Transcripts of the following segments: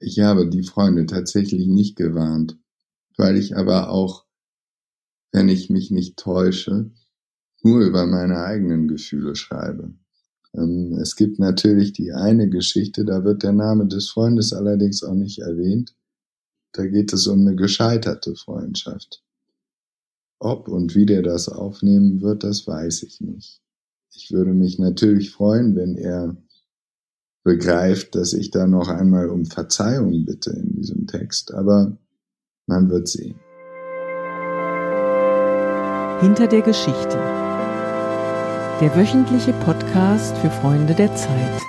Ich habe die Freunde tatsächlich nicht gewarnt, weil ich aber auch, wenn ich mich nicht täusche, nur über meine eigenen Gefühle schreibe. Ähm, es gibt natürlich die eine Geschichte, da wird der Name des Freundes allerdings auch nicht erwähnt. Da geht es um eine gescheiterte Freundschaft. Ob und wie der das aufnehmen wird, das weiß ich nicht. Ich würde mich natürlich freuen, wenn er begreift, dass ich da noch einmal um Verzeihung bitte in diesem Text, aber man wird sehen. Hinter der Geschichte. Der wöchentliche Podcast für Freunde der Zeit.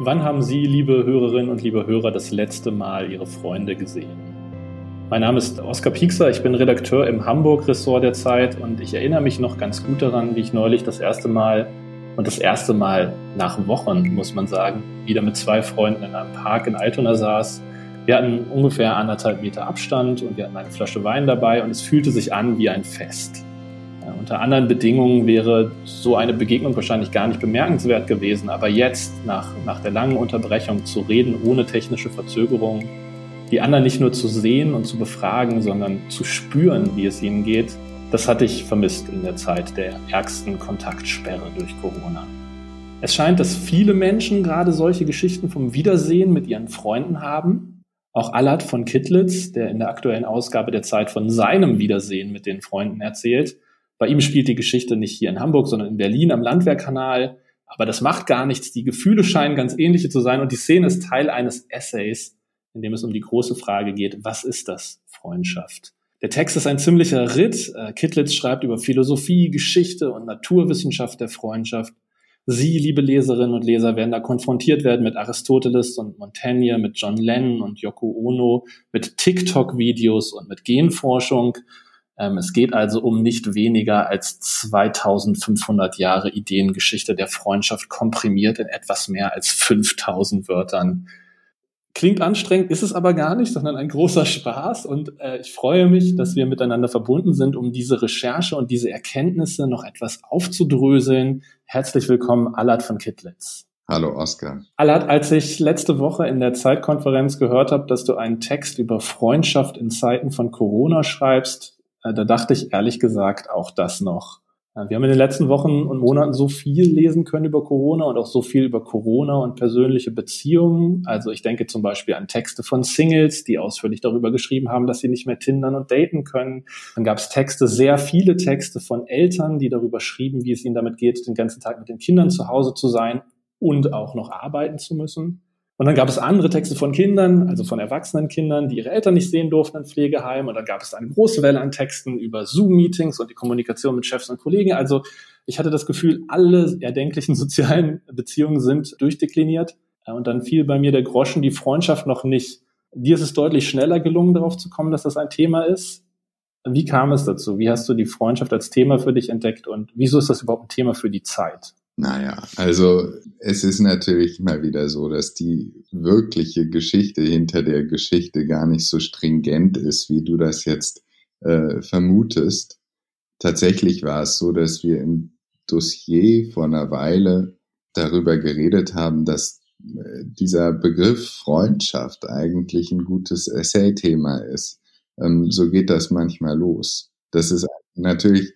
Wann haben Sie, liebe Hörerinnen und liebe Hörer, das letzte Mal Ihre Freunde gesehen? Mein Name ist Oskar Piekser, ich bin Redakteur im Hamburg-Ressort der Zeit und ich erinnere mich noch ganz gut daran, wie ich neulich das erste Mal und das erste Mal nach Wochen, muss man sagen, wieder mit zwei Freunden in einem Park in Altona saß. Wir hatten ungefähr anderthalb Meter Abstand und wir hatten eine Flasche Wein dabei und es fühlte sich an wie ein Fest. Unter anderen Bedingungen wäre so eine Begegnung wahrscheinlich gar nicht bemerkenswert gewesen. Aber jetzt, nach, nach der langen Unterbrechung, zu reden ohne technische Verzögerung, die anderen nicht nur zu sehen und zu befragen, sondern zu spüren, wie es ihnen geht, das hatte ich vermisst in der Zeit der ärgsten Kontaktsperre durch Corona. Es scheint, dass viele Menschen gerade solche Geschichten vom Wiedersehen mit ihren Freunden haben. Auch Allard von Kittlitz, der in der aktuellen Ausgabe der Zeit von seinem Wiedersehen mit den Freunden erzählt, bei ihm spielt die Geschichte nicht hier in Hamburg, sondern in Berlin am Landwehrkanal. Aber das macht gar nichts. Die Gefühle scheinen ganz ähnliche zu sein und die Szene ist Teil eines Essays, in dem es um die große Frage geht, was ist das Freundschaft? Der Text ist ein ziemlicher Ritt. Äh, Kittlitz schreibt über Philosophie, Geschichte und Naturwissenschaft der Freundschaft. Sie, liebe Leserinnen und Leser, werden da konfrontiert werden mit Aristoteles und Montaigne, mit John Lennon und Yoko Ono, mit TikTok-Videos und mit Genforschung. Ähm, es geht also um nicht weniger als 2500 Jahre Ideengeschichte der Freundschaft komprimiert in etwas mehr als 5000 Wörtern. Klingt anstrengend, ist es aber gar nicht, sondern ein großer Spaß. Und äh, ich freue mich, dass wir miteinander verbunden sind, um diese Recherche und diese Erkenntnisse noch etwas aufzudröseln. Herzlich willkommen, Allard von Kittlitz. Hallo Oskar. Allard, als ich letzte Woche in der Zeitkonferenz gehört habe, dass du einen Text über Freundschaft in Zeiten von Corona schreibst, äh, da dachte ich ehrlich gesagt auch das noch. Äh, wir haben in den letzten Wochen und Monaten so viel lesen können über Corona und auch so viel über Corona und persönliche Beziehungen. Also ich denke zum Beispiel an Texte von Singles, die ausführlich darüber geschrieben haben, dass sie nicht mehr tindern und daten können. Dann gab es Texte, sehr viele Texte von Eltern, die darüber schrieben, wie es ihnen damit geht, den ganzen Tag mit den Kindern zu Hause zu sein und auch noch arbeiten zu müssen. Und dann gab es andere Texte von Kindern, also von erwachsenen Kindern, die ihre Eltern nicht sehen durften in Pflegeheimen. Und dann gab es eine große Welle an Texten über Zoom-Meetings und die Kommunikation mit Chefs und Kollegen. Also ich hatte das Gefühl, alle erdenklichen sozialen Beziehungen sind durchdekliniert. Und dann fiel bei mir der Groschen, die Freundschaft noch nicht. Dir ist es deutlich schneller gelungen, darauf zu kommen, dass das ein Thema ist. Wie kam es dazu? Wie hast du die Freundschaft als Thema für dich entdeckt und wieso ist das überhaupt ein Thema für die Zeit? Naja, also es ist natürlich mal wieder so, dass die wirkliche Geschichte hinter der Geschichte gar nicht so stringent ist, wie du das jetzt äh, vermutest. Tatsächlich war es so, dass wir im Dossier vor einer Weile darüber geredet haben, dass äh, dieser Begriff Freundschaft eigentlich ein gutes Essay-Thema ist. Ähm, so geht das manchmal los. Das ist natürlich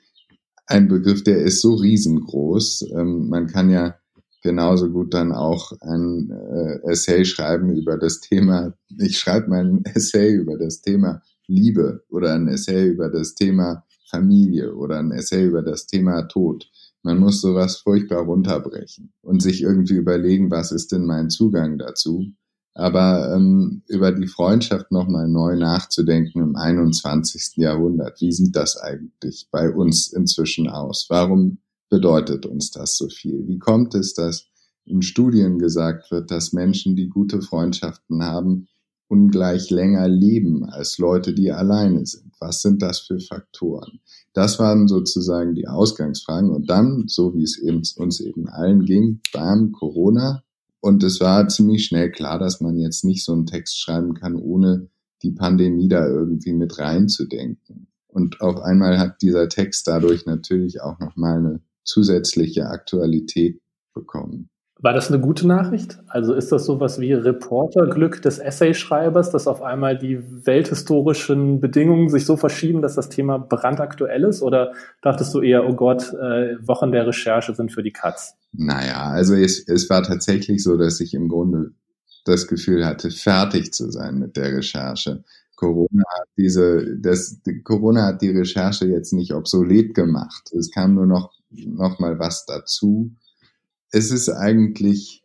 ein Begriff, der ist so riesengroß. Ähm, man kann ja genauso gut dann auch ein äh, Essay schreiben über das Thema, ich schreibe mein Essay über das Thema Liebe oder ein Essay über das Thema Familie oder ein Essay über das Thema Tod. Man muss sowas furchtbar runterbrechen und sich irgendwie überlegen, was ist denn mein Zugang dazu? Aber ähm, über die Freundschaft nochmal neu nachzudenken im 21. Jahrhundert. Wie sieht das eigentlich bei uns inzwischen aus? Warum bedeutet uns das so viel? Wie kommt es, dass in Studien gesagt wird, dass Menschen, die gute Freundschaften haben, ungleich länger leben als Leute, die alleine sind? Was sind das für Faktoren? Das waren sozusagen die Ausgangsfragen. Und dann, so wie es eben, uns eben allen ging, beim Corona, und es war ziemlich schnell klar, dass man jetzt nicht so einen Text schreiben kann, ohne die Pandemie da irgendwie mit reinzudenken. Und auf einmal hat dieser Text dadurch natürlich auch nochmal eine zusätzliche Aktualität bekommen. War das eine gute Nachricht? Also ist das sowas wie Reporterglück des Essayschreibers, dass auf einmal die welthistorischen Bedingungen sich so verschieben, dass das Thema brandaktuell ist? Oder dachtest du eher, oh Gott, äh, Wochen der Recherche sind für die Katz? Naja, also es, es war tatsächlich so, dass ich im Grunde das Gefühl hatte, fertig zu sein mit der Recherche. Corona hat diese, das, Corona hat die Recherche jetzt nicht obsolet gemacht. Es kam nur noch, noch mal was dazu es ist eigentlich,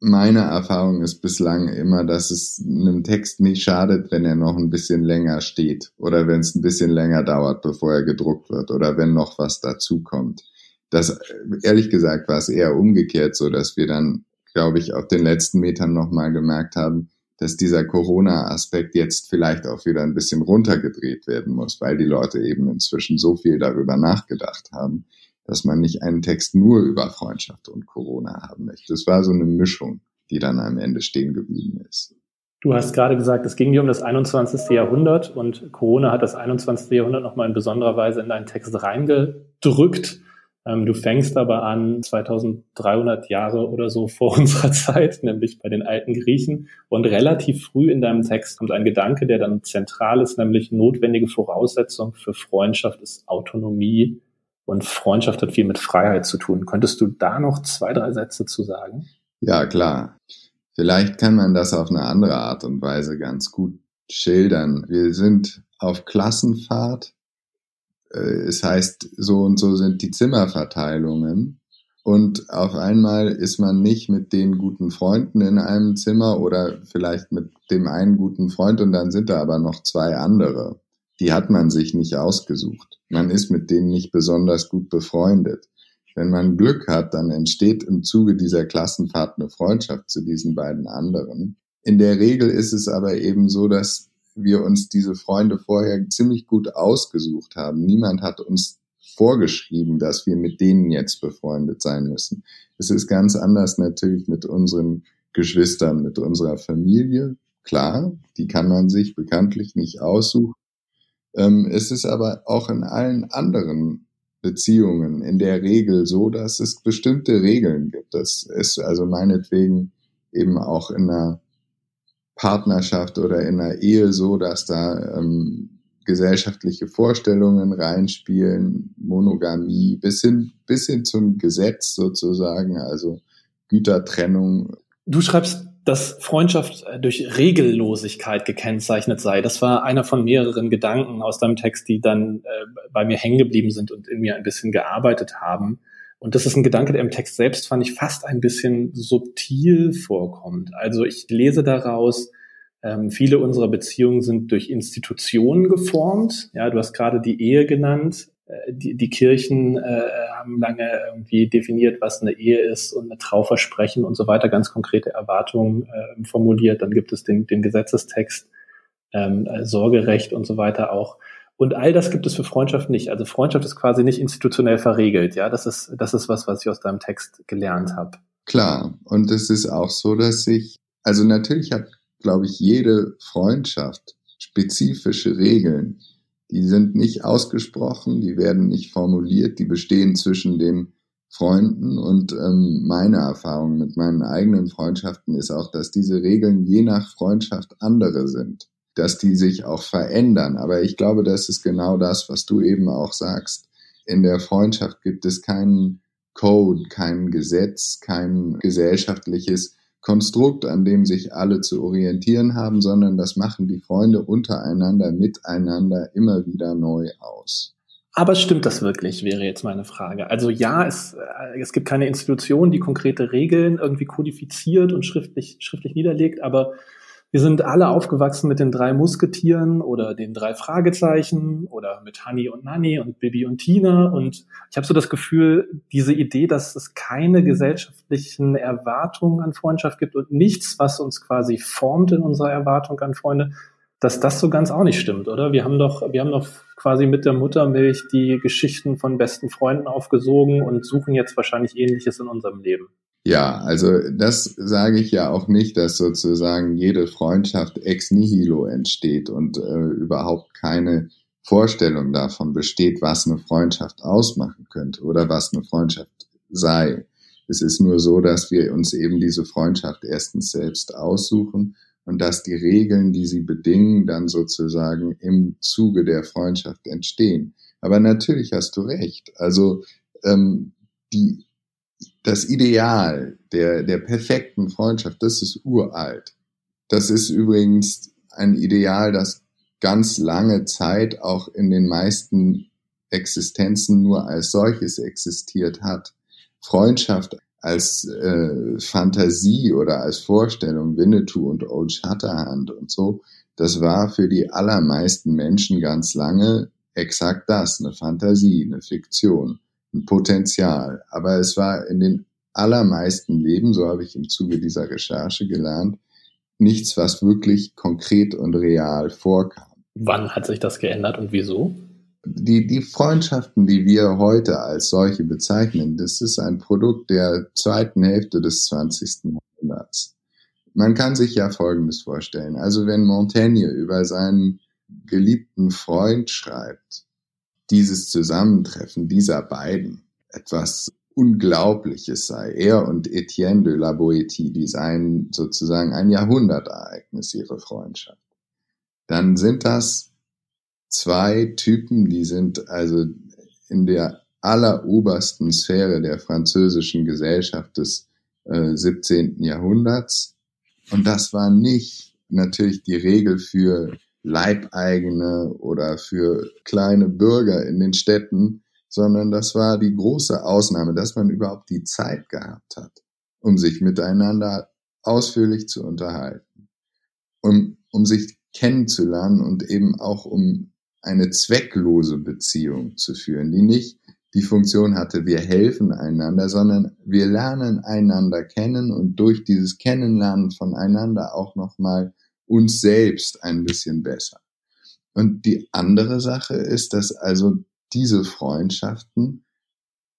meine Erfahrung ist bislang immer, dass es einem Text nicht schadet, wenn er noch ein bisschen länger steht oder wenn es ein bisschen länger dauert, bevor er gedruckt wird oder wenn noch was dazukommt. Das, ehrlich gesagt, war es eher umgekehrt, so dass wir dann, glaube ich, auf den letzten Metern nochmal gemerkt haben, dass dieser Corona-Aspekt jetzt vielleicht auch wieder ein bisschen runtergedreht werden muss, weil die Leute eben inzwischen so viel darüber nachgedacht haben dass man nicht einen Text nur über Freundschaft und Corona haben möchte. Es war so eine Mischung, die dann am Ende stehen geblieben ist. Du hast gerade gesagt, es ging dir um das 21. Jahrhundert und Corona hat das 21. Jahrhundert nochmal in besonderer Weise in deinen Text reingedrückt. Ähm, du fängst aber an 2300 Jahre oder so vor unserer Zeit, nämlich bei den alten Griechen. Und relativ früh in deinem Text kommt ein Gedanke, der dann zentral ist, nämlich notwendige Voraussetzung für Freundschaft ist Autonomie und Freundschaft hat viel mit Freiheit zu tun. Könntest du da noch zwei, drei Sätze zu sagen? Ja, klar. Vielleicht kann man das auf eine andere Art und Weise ganz gut schildern. Wir sind auf Klassenfahrt. Äh, es heißt, so und so sind die Zimmerverteilungen. Und auf einmal ist man nicht mit den guten Freunden in einem Zimmer oder vielleicht mit dem einen guten Freund und dann sind da aber noch zwei andere die hat man sich nicht ausgesucht. Man ist mit denen nicht besonders gut befreundet. Wenn man Glück hat, dann entsteht im Zuge dieser Klassenfahrt eine Freundschaft zu diesen beiden anderen. In der Regel ist es aber eben so, dass wir uns diese Freunde vorher ziemlich gut ausgesucht haben. Niemand hat uns vorgeschrieben, dass wir mit denen jetzt befreundet sein müssen. Es ist ganz anders natürlich mit unseren Geschwistern, mit unserer Familie. Klar, die kann man sich bekanntlich nicht aussuchen. Ähm, es ist aber auch in allen anderen Beziehungen in der Regel so, dass es bestimmte Regeln gibt. Das ist also meinetwegen eben auch in einer Partnerschaft oder in einer Ehe so, dass da ähm, gesellschaftliche Vorstellungen reinspielen, Monogamie, bis hin, bis hin zum Gesetz sozusagen, also Gütertrennung. Du schreibst dass Freundschaft durch Regellosigkeit gekennzeichnet sei. Das war einer von mehreren Gedanken aus deinem Text, die dann äh, bei mir hängen geblieben sind und in mir ein bisschen gearbeitet haben. Und das ist ein Gedanke, der im Text selbst fand ich fast ein bisschen subtil vorkommt. Also ich lese daraus, ähm, viele unserer Beziehungen sind durch Institutionen geformt. Ja, du hast gerade die Ehe genannt. Äh, die, die Kirchen äh, haben lange irgendwie definiert, was eine Ehe ist und eine Trauversprechen und so weiter, ganz konkrete Erwartungen äh, formuliert. Dann gibt es den, den Gesetzestext, ähm, äh, Sorgerecht und so weiter auch. Und all das gibt es für Freundschaft nicht. Also Freundschaft ist quasi nicht institutionell verregelt. Ja, das ist, das ist was, was ich aus deinem Text gelernt habe. Klar. Und es ist auch so, dass ich, also natürlich hat, glaube ich, jede Freundschaft spezifische Regeln die sind nicht ausgesprochen, die werden nicht formuliert, die bestehen zwischen den Freunden und ähm, meine Erfahrung mit meinen eigenen Freundschaften ist auch, dass diese Regeln je nach Freundschaft andere sind, dass die sich auch verändern. Aber ich glaube, das ist genau das, was du eben auch sagst. In der Freundschaft gibt es keinen Code, kein Gesetz, kein gesellschaftliches Konstrukt, an dem sich alle zu orientieren haben, sondern das machen die Freunde untereinander, miteinander immer wieder neu aus. Aber stimmt das wirklich, wäre jetzt meine Frage. Also ja, es, äh, es gibt keine Institution, die konkrete Regeln irgendwie kodifiziert und schriftlich, schriftlich niederlegt, aber wir sind alle aufgewachsen mit den drei Musketieren oder den drei Fragezeichen oder mit Honey und Nanny und Bibi und Tina. Und ich habe so das Gefühl, diese Idee, dass es keine gesellschaftlichen Erwartungen an Freundschaft gibt und nichts, was uns quasi formt in unserer Erwartung an Freunde, dass das so ganz auch nicht stimmt, oder? Wir haben doch, wir haben doch quasi mit der Muttermilch die Geschichten von besten Freunden aufgesogen und suchen jetzt wahrscheinlich Ähnliches in unserem Leben. Ja, also das sage ich ja auch nicht, dass sozusagen jede Freundschaft ex nihilo entsteht und äh, überhaupt keine Vorstellung davon besteht, was eine Freundschaft ausmachen könnte oder was eine Freundschaft sei. Es ist nur so, dass wir uns eben diese Freundschaft erstens selbst aussuchen und dass die Regeln, die sie bedingen, dann sozusagen im Zuge der Freundschaft entstehen. Aber natürlich hast du recht. Also ähm, die, das Ideal der, der perfekten Freundschaft, das ist uralt. Das ist übrigens ein Ideal, das ganz lange Zeit auch in den meisten Existenzen nur als solches existiert hat. Freundschaft als äh, Fantasie oder als Vorstellung, Winnetou und Old Shatterhand und so, das war für die allermeisten Menschen ganz lange exakt das, eine Fantasie, eine Fiktion, Potenzial. Aber es war in den allermeisten Leben, so habe ich im Zuge dieser Recherche gelernt, nichts, was wirklich konkret und real vorkam. Wann hat sich das geändert und wieso? Die, die Freundschaften, die wir heute als solche bezeichnen, das ist ein Produkt der zweiten Hälfte des 20. Jahrhunderts. Man kann sich ja Folgendes vorstellen. Also wenn Montaigne über seinen geliebten Freund schreibt, dieses Zusammentreffen dieser beiden etwas Unglaubliches sei. Er und Etienne de la Boétie, die seien sozusagen ein Jahrhundertereignis, ihre Freundschaft dann sind das zwei Typen, die sind also in der allerobersten Sphäre der französischen Gesellschaft des äh, 17. Jahrhunderts. Und das war nicht natürlich die Regel für Leibeigene oder für kleine Bürger in den Städten, sondern das war die große Ausnahme, dass man überhaupt die Zeit gehabt hat, um sich miteinander ausführlich zu unterhalten, um, um sich kennenzulernen und eben auch um eine zwecklose Beziehung zu führen, die nicht die Funktion hatte, wir helfen einander, sondern wir lernen einander kennen und durch dieses Kennenlernen voneinander auch nochmal uns selbst ein bisschen besser. Und die andere Sache ist, dass also diese Freundschaften,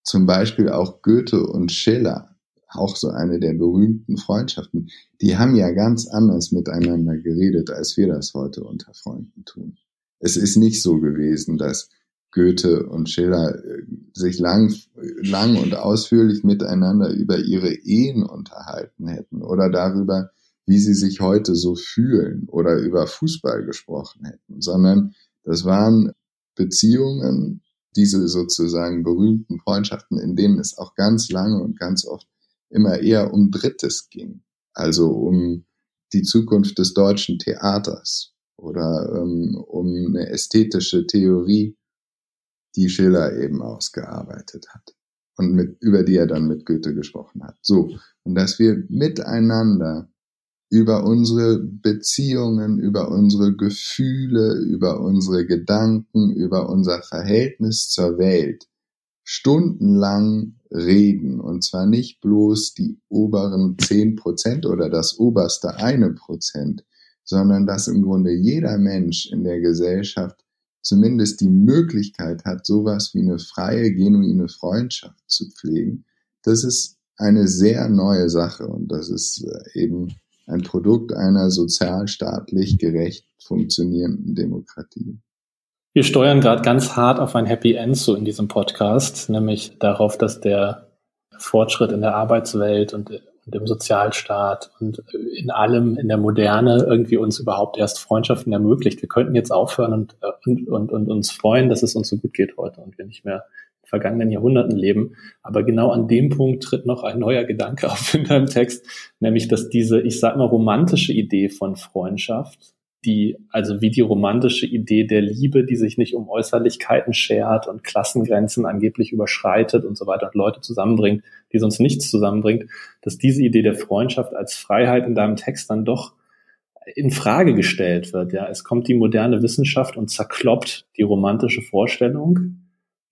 zum Beispiel auch Goethe und Schiller, auch so eine der berühmten Freundschaften, die haben ja ganz anders miteinander geredet, als wir das heute unter Freunden tun. Es ist nicht so gewesen, dass Goethe und Schiller äh, sich lang, lang und ausführlich miteinander über ihre Ehen unterhalten hätten oder darüber, wie sie sich heute so fühlen oder über Fußball gesprochen hätten, sondern das waren Beziehungen, diese sozusagen berühmten Freundschaften, in denen es auch ganz lange und ganz oft immer eher um Drittes ging, also um die Zukunft des deutschen Theaters oder ähm, um eine ästhetische Theorie, die Schiller eben ausgearbeitet hat und mit, über die er dann mit Goethe gesprochen hat. So. Und dass wir miteinander über unsere Beziehungen, über unsere Gefühle, über unsere Gedanken, über unser Verhältnis zur Welt stundenlang reden. Und zwar nicht bloß die oberen zehn Prozent oder das oberste eine Prozent, sondern dass im Grunde jeder Mensch in der Gesellschaft zumindest die Möglichkeit hat, sowas wie eine freie, genuine Freundschaft zu pflegen. Das ist eine sehr neue Sache und das ist äh, eben ein Produkt einer sozialstaatlich gerecht funktionierenden Demokratie. Wir steuern gerade ganz hart auf ein Happy End so in diesem Podcast, nämlich darauf, dass der Fortschritt in der Arbeitswelt und, und im Sozialstaat und in allem in der Moderne irgendwie uns überhaupt erst Freundschaften ermöglicht. Wir könnten jetzt aufhören und, und, und, und uns freuen, dass es uns so gut geht heute und wir nicht mehr vergangenen Jahrhunderten leben. Aber genau an dem Punkt tritt noch ein neuer Gedanke auf in deinem Text, nämlich dass diese, ich sag mal, romantische Idee von Freundschaft die, also wie die romantische Idee der Liebe, die sich nicht um Äußerlichkeiten schert und Klassengrenzen angeblich überschreitet und so weiter und Leute zusammenbringt, die sonst nichts zusammenbringt, dass diese Idee der Freundschaft als Freiheit in deinem Text dann doch in Frage gestellt wird. Ja, es kommt die moderne Wissenschaft und zerkloppt die romantische Vorstellung.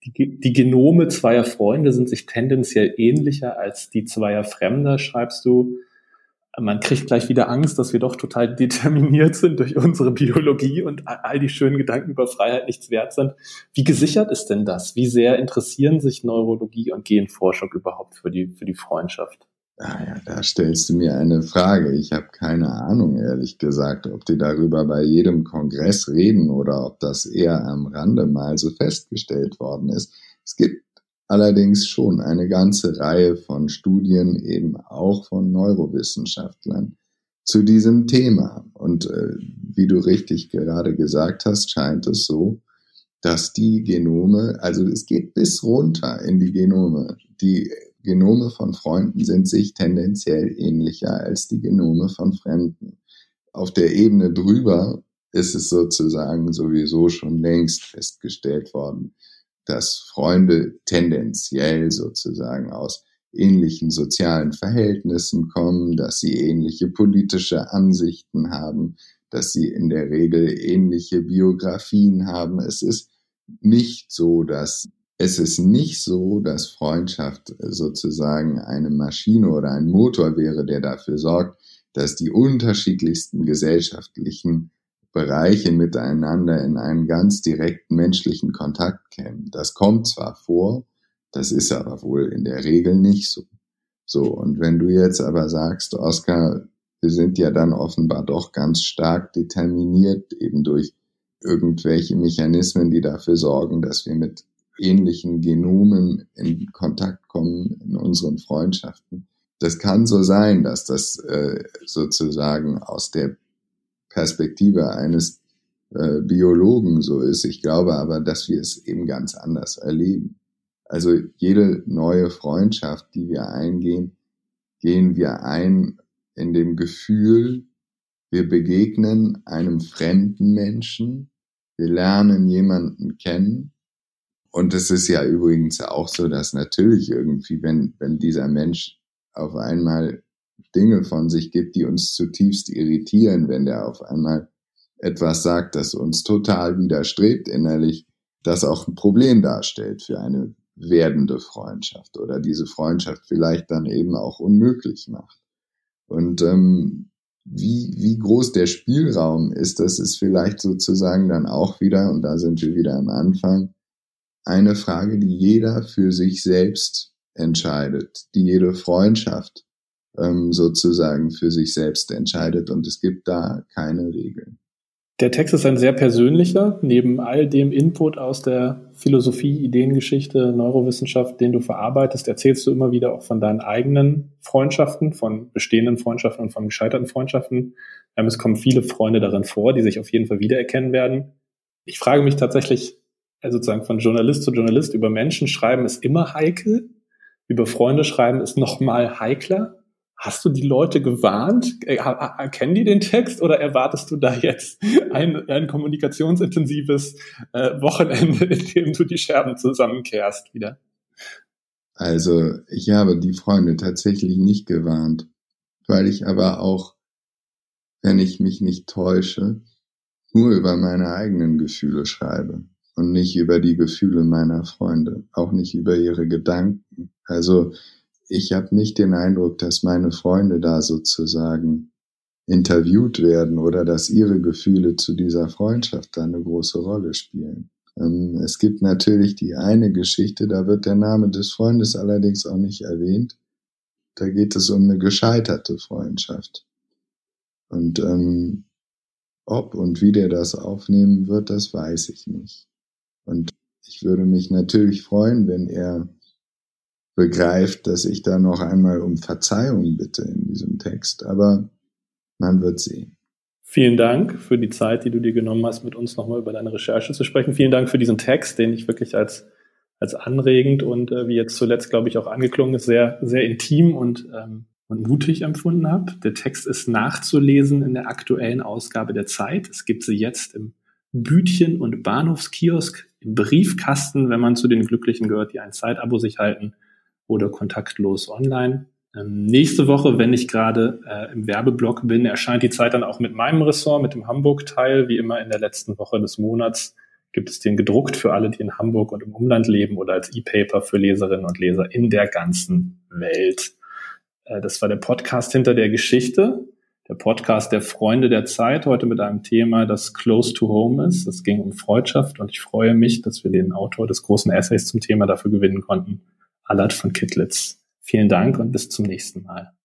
Die, Genome zweier Freunde sind sich tendenziell ähnlicher als die zweier Fremder, schreibst du man kriegt gleich wieder Angst, dass wir doch total determiniert sind durch unsere Biologie und all die schönen Gedanken über Freiheit nichts wert sind. Wie gesichert ist denn das? Wie sehr interessieren sich Neurologie und Genforschung überhaupt für die, für die Freundschaft? Ah ja, da stellst du mir eine Frage. Ich habe keine Ahnung, ehrlich gesagt, ob die darüber bei jedem Kongress reden oder ob das eher am Rande mal so festgestellt worden ist. Es gibt allerdings schon eine ganze Reihe von Studien, eben auch von Neurowissenschaftlern, zu diesem Thema. Und äh, wie du richtig gerade gesagt hast, scheint es so, dass die Genome, also es geht bis runter in die Genome. Die Genome von Freunden sind sich tendenziell ähnlicher als die Genome von Fremden. Auf der Ebene drüber ist es sozusagen sowieso schon längst festgestellt worden, dass Freunde tendenziell sozusagen aus ähnlichen sozialen Verhältnissen kommen, dass sie ähnliche politische Ansichten haben, dass sie in der Regel ähnliche Biografien haben. Es ist nicht so, dass es ist nicht so, dass Freundschaft sozusagen eine Maschine oder ein Motor wäre, der dafür sorgt, dass die unterschiedlichsten gesellschaftlichen Bereiche miteinander in einen ganz direkten menschlichen Kontakt kämen. Das kommt zwar vor, das ist aber wohl in der Regel nicht so. So, und wenn du jetzt aber sagst, Oskar, wir sind ja dann offenbar doch ganz stark determiniert eben durch irgendwelche Mechanismen, die dafür sorgen, dass wir mit ähnlichen Genomen in Kontakt kommen in unseren Freundschaften. Das kann so sein, dass das äh, sozusagen aus der Perspektive eines äh, Biologen so ist. Ich glaube aber, dass wir es eben ganz anders erleben. Also jede neue Freundschaft, die wir eingehen, gehen wir ein in dem Gefühl, wir begegnen einem fremden Menschen, wir lernen jemanden kennen. Und es ist ja übrigens auch so, dass natürlich irgendwie, wenn, wenn dieser Mensch auf einmal Dinge von sich gibt, die uns zutiefst irritieren, wenn der auf einmal etwas sagt, das uns total widerstrebt innerlich, das auch ein Problem darstellt für eine werdende Freundschaft oder diese Freundschaft vielleicht dann eben auch unmöglich macht. Und ähm, wie, wie groß der Spielraum ist, das ist vielleicht sozusagen dann auch wieder, und da sind wir wieder am Anfang, eine Frage, die jeder für sich selbst entscheidet, die jede Freundschaft ähm, sozusagen für sich selbst entscheidet und es gibt da keine Regeln. Der Text ist ein sehr persönlicher, neben all dem Input aus der Philosophie, Ideengeschichte, Neurowissenschaft, den du verarbeitest, erzählst du immer wieder auch von deinen eigenen Freundschaften, von bestehenden Freundschaften und von gescheiterten Freundschaften. Ähm, es kommen viele Freunde darin vor, die sich auf jeden Fall wiedererkennen werden. Ich frage mich tatsächlich, sozusagen von Journalist zu Journalist über Menschen schreiben ist immer heikel, über Freunde schreiben ist noch mal heikler. Hast du die Leute gewarnt? Erkennen die den Text oder erwartest du da jetzt ein, ein kommunikationsintensives äh, Wochenende, in dem du die Scherben zusammenkehrst wieder? Also ich habe die Freunde tatsächlich nicht gewarnt, weil ich aber auch, wenn ich mich nicht täusche, nur über meine eigenen Gefühle schreibe und nicht über die Gefühle meiner Freunde, auch nicht über ihre Gedanken. Also ich habe nicht den Eindruck, dass meine Freunde da sozusagen interviewt werden oder dass ihre Gefühle zu dieser Freundschaft da eine große Rolle spielen. Ähm, es gibt natürlich die eine Geschichte, da wird der Name des Freundes allerdings auch nicht erwähnt. Da geht es um eine gescheiterte Freundschaft. Und ähm, ob und wie der das aufnehmen wird, das weiß ich nicht. Und ich würde mich natürlich freuen, wenn er begreift, dass ich da noch einmal um Verzeihung bitte in diesem Text. Aber man wird sehen. Vielen Dank für die Zeit, die du dir genommen hast, mit uns nochmal über deine Recherche zu sprechen. Vielen Dank für diesen Text, den ich wirklich als, als anregend und äh, wie jetzt zuletzt, glaube ich, auch angeklungen ist, sehr, sehr intim und, ähm, und mutig empfunden habe. Der Text ist nachzulesen in der aktuellen Ausgabe der Zeit. Es gibt sie jetzt im Bütchen- und Bahnhofskiosk, im Briefkasten, wenn man zu den Glücklichen gehört, die ein Zeitabo sich halten oder kontaktlos online. Ähm, nächste Woche, wenn ich gerade äh, im Werbeblock bin, erscheint die Zeit dann auch mit meinem Ressort, mit dem Hamburg-Teil. Wie immer in der letzten Woche des Monats gibt es den gedruckt für alle, die in Hamburg und im Umland leben oder als E-Paper für Leserinnen und Leser in der ganzen Welt. Äh, das war der Podcast hinter der Geschichte, der Podcast der Freunde der Zeit, heute mit einem Thema, das close to home ist. Es ging um Freundschaft und ich freue mich, dass wir den Autor des großen Essays zum Thema dafür gewinnen konnten. Allard von Kittlitz. Vielen Dank und bis zum nächsten Mal.